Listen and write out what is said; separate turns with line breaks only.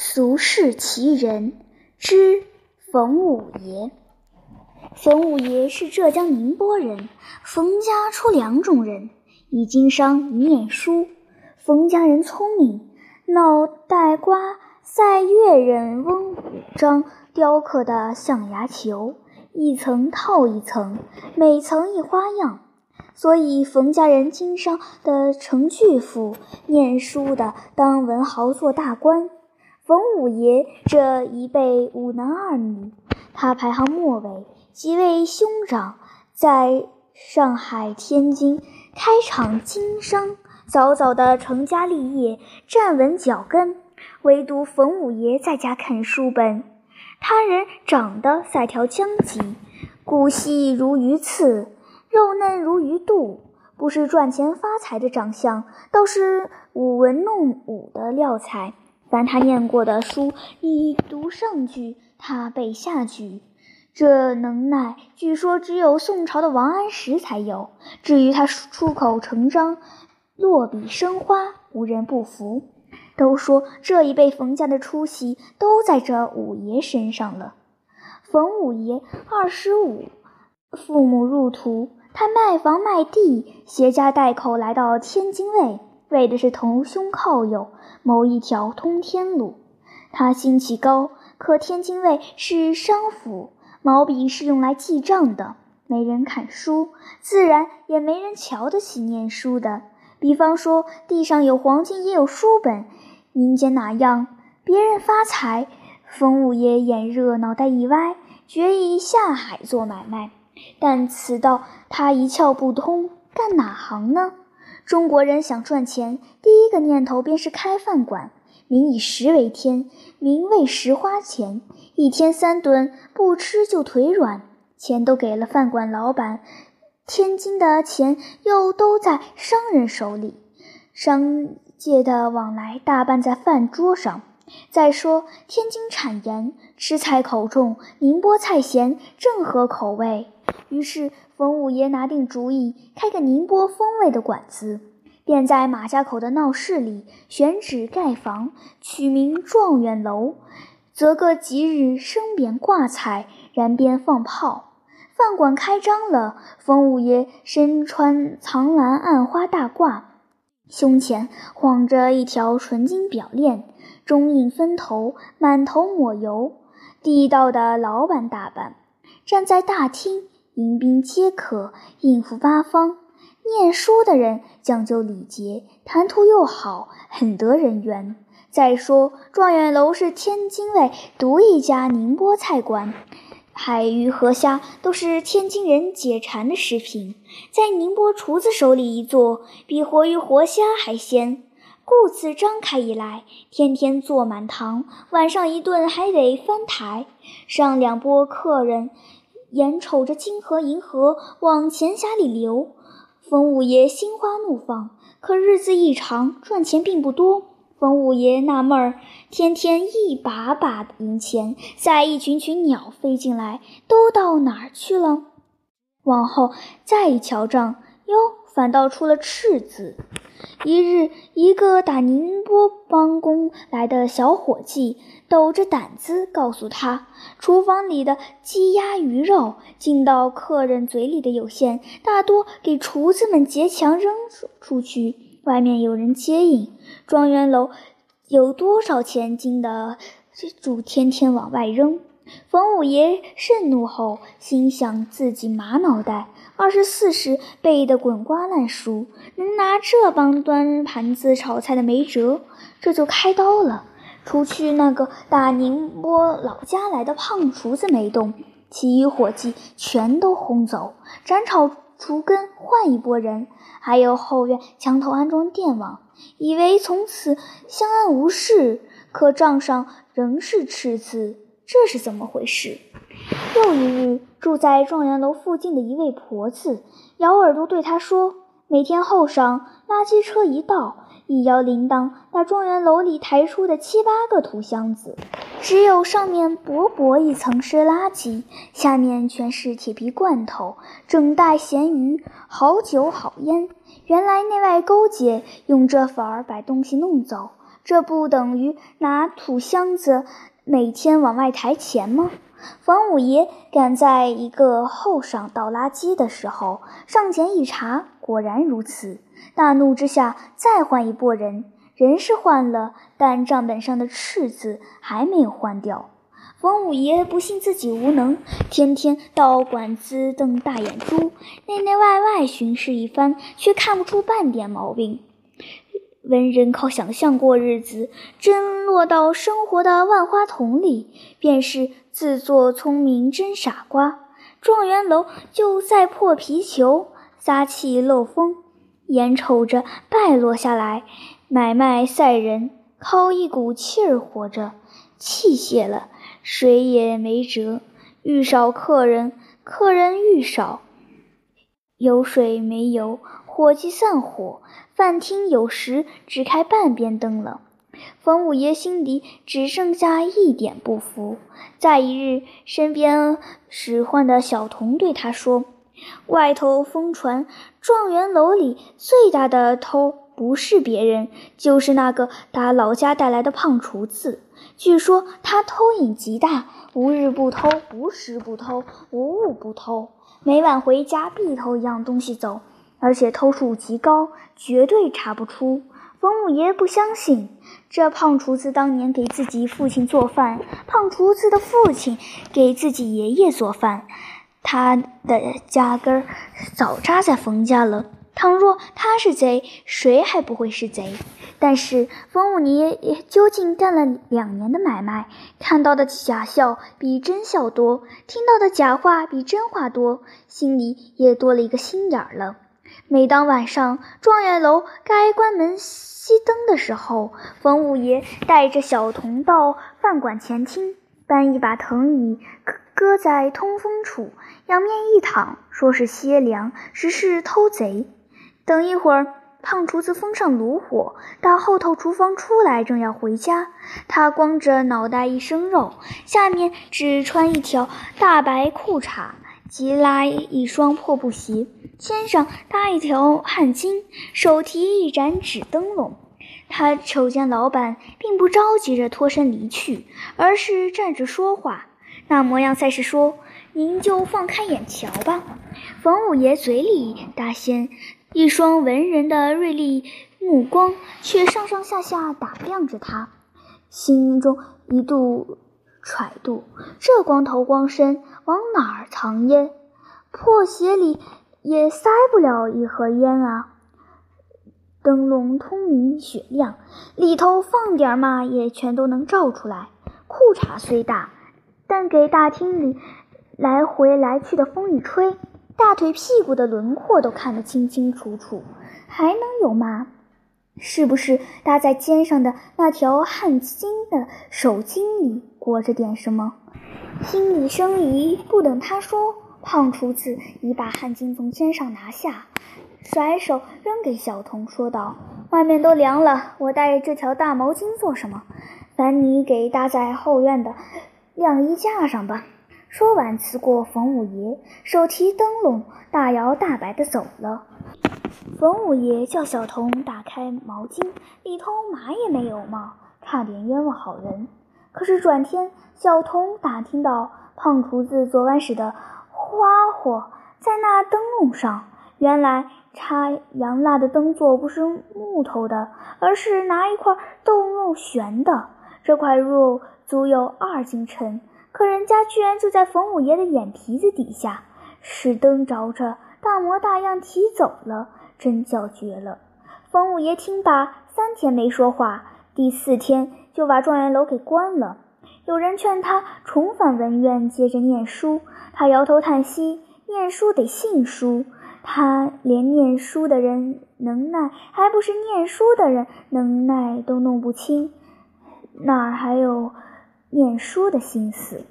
俗世奇人之冯五爷。冯五爷是浙江宁波人，冯家出两种人，一经商，一念书。冯家人聪明，脑袋瓜赛越人翁五章雕刻的象牙球，一层套一层，每层一花样。所以冯家人经商的成巨富，念书的当文豪做大官。冯五爷这一辈五男二女，他排行末尾。几位兄长在上海、天津开厂经商，早早的成家立业，站稳脚跟。唯独冯五爷在家啃书本。他人长得赛条将极，骨细如鱼刺，肉嫩如鱼肚，不是赚钱发财的长相，倒是舞文弄武的料材。凡他念过的书，你读上句，他背下句，这能耐据说只有宋朝的王安石才有。至于他出口成章、落笔生花，无人不服。都说这一辈冯家的出息都在这五爷身上了。冯五爷二十五，父母入土，他卖房卖地，携家带口来到天津卫。为的是同兄靠友谋一条通天路。他心气高，可天津卫是商府，毛笔是用来记账的，没人看书，自然也没人瞧得起念书的。比方说，地上有黄金也有书本，民间哪样？别人发财，冯五爷眼热，脑袋一歪，决意下海做买卖。但此道他一窍不通，干哪行呢？中国人想赚钱，第一个念头便是开饭馆。民以食为天，民为食花钱，一天三顿不吃就腿软。钱都给了饭馆老板，天津的钱又都在商人手里，商界的往来大半在饭桌上。再说天津产盐，吃菜口重，宁波菜咸，正合口味。于是。冯五爷拿定主意，开个宁波风味的馆子，便在马家口的闹市里选址盖房，取名状元楼，择个吉日升匾挂彩，燃鞭放炮。饭馆开张了，冯五爷身穿藏蓝暗花大褂，胸前晃着一条纯金表链，中印分头，满头抹油，地道的老板打扮，站在大厅。迎宾皆可，应付八方。念书的人讲究礼节，谈吐又好，很得人缘。再说状元楼是天津卫独一家宁波菜馆，海鱼河虾都是天津人解馋的食品，在宁波厨子手里一做，比活鱼活虾还鲜。故此张开以来，天天坐满堂，晚上一顿还得翻台，上两波客人。眼瞅着金河银河往钱匣里流，冯五爷心花怒放。可日子一长，赚钱并不多。冯五爷纳闷儿：天天一把把银钱，再一群群鸟飞进来，都到哪儿去了？往后再一瞧账，哟，反倒出了赤字。一日，一个打宁波帮工来的小伙计抖着胆子告诉他，厨房里的鸡鸭鱼肉进到客人嘴里的有限，大多给厨子们劫强扔出去，外面有人接应。庄园楼有多少钱进的，主天天往外扔。冯五爷盛怒后，心想自己马脑袋。二十四时背得滚瓜烂熟，能拿这帮端盘子炒菜的没辙，这就开刀了。除去那个打宁波老家来的胖厨子没动，其余伙计全都轰走，斩草除根，换一拨人。还有后院墙头安装电网，以为从此相安无事，可账上仍是赤字，这是怎么回事？又一日，住在状元楼附近的一位婆子咬耳朵对他说：“每天后晌，垃圾车一到，一摇铃铛，把状元楼里抬出的七八个土箱子，只有上面薄薄一层是垃圾，下面全是铁皮罐头、整袋咸鱼、好酒好烟。原来内外勾结，用这法儿把东西弄走。”这不等于拿土箱子每天往外抬钱吗？房五爷赶在一个后晌倒垃圾的时候上前一查，果然如此。大怒之下，再换一拨人，人是换了，但账本上的“赤”字还没有换掉。冯五爷不信自己无能，天天到馆子瞪大眼珠，内内外外巡视一番，却看不出半点毛病。文人靠想象过日子，真落到生活的万花筒里，便是自作聪明真傻瓜。状元楼就在破皮球，撒气漏风，眼瞅着败落下来，买卖赛人靠一股气儿活着，气泄了，谁也没辙。遇少客人，客人遇少，有水没油，伙计散伙。饭厅有时只开半边灯了，冯五爷心里只剩下一点不服。在一日，身边使唤的小童对他说：“外头疯传状元楼里最大的偷不是别人，就是那个打老家带来的胖厨子。据说他偷瘾极大，无日不偷，无时不偷，无物不偷，每晚回家必偷一样东西走。”而且偷数极高，绝对查不出。冯五爷不相信，这胖厨子当年给自己父亲做饭，胖厨子的父亲给自己爷爷做饭，他的家根儿早扎在冯家了。倘若他是贼，谁还不会是贼？但是冯五爷究竟干了两年的买卖，看到的假笑比真笑多，听到的假话比真话多，心里也多了一个心眼儿了。每当晚上状元楼该关门熄灯的时候，冯五爷带着小童到饭馆前厅，搬一把藤椅搁在通风处，仰面一躺，说是歇凉，实是偷贼。等一会儿，胖厨子封上炉火，到后头厨房出来，正要回家。他光着脑袋一身肉，下面只穿一条大白裤衩，即拉一双破布鞋。肩上搭一条汗巾，手提一盏纸灯笼。他瞅见老板，并不着急着脱身离去，而是站着说话，那模样才是说：“您就放开眼瞧吧。”冯五爷嘴里大仙，一双文人的锐利目光却上上下下打量着他，心中一度揣度：这光头光身往哪儿藏烟？破鞋里。也塞不了一盒烟啊！灯笼通明雪亮，里头放点嘛也全都能照出来。裤衩虽大，但给大厅里来回来去的风一吹，大腿屁股的轮廓都看得清清楚楚。还能有嘛？是不是搭在肩上的那条汗巾的手巾里裹着点什么？心里生疑，不等他说。胖厨子已把汗巾从肩上拿下，甩手扔给小童，说道：“外面都凉了，我带着这条大毛巾做什么？烦你给搭在后院的晾衣架上吧。”说完，辞过冯五爷，手提灯笼，大摇大摆地走了。冯五爷叫小童打开毛巾，里头嘛也没有嘛，差点冤枉好人。可是转天，小童打听到胖厨子昨晚使的。花火在那灯笼上，原来插洋蜡的灯座不是木头的，而是拿一块豆肉悬的。这块肉足有二斤沉，可人家居然就在冯五爷的眼皮子底下，使灯着着，大模大样提走了，真叫绝了。冯五爷听罢，三天没说话，第四天就把状元楼给关了。有人劝他重返文院，接着念书。他摇头叹息：“念书得信书，他连念书的人能耐，还不是念书的人能耐都弄不清，哪还有念书的心思？”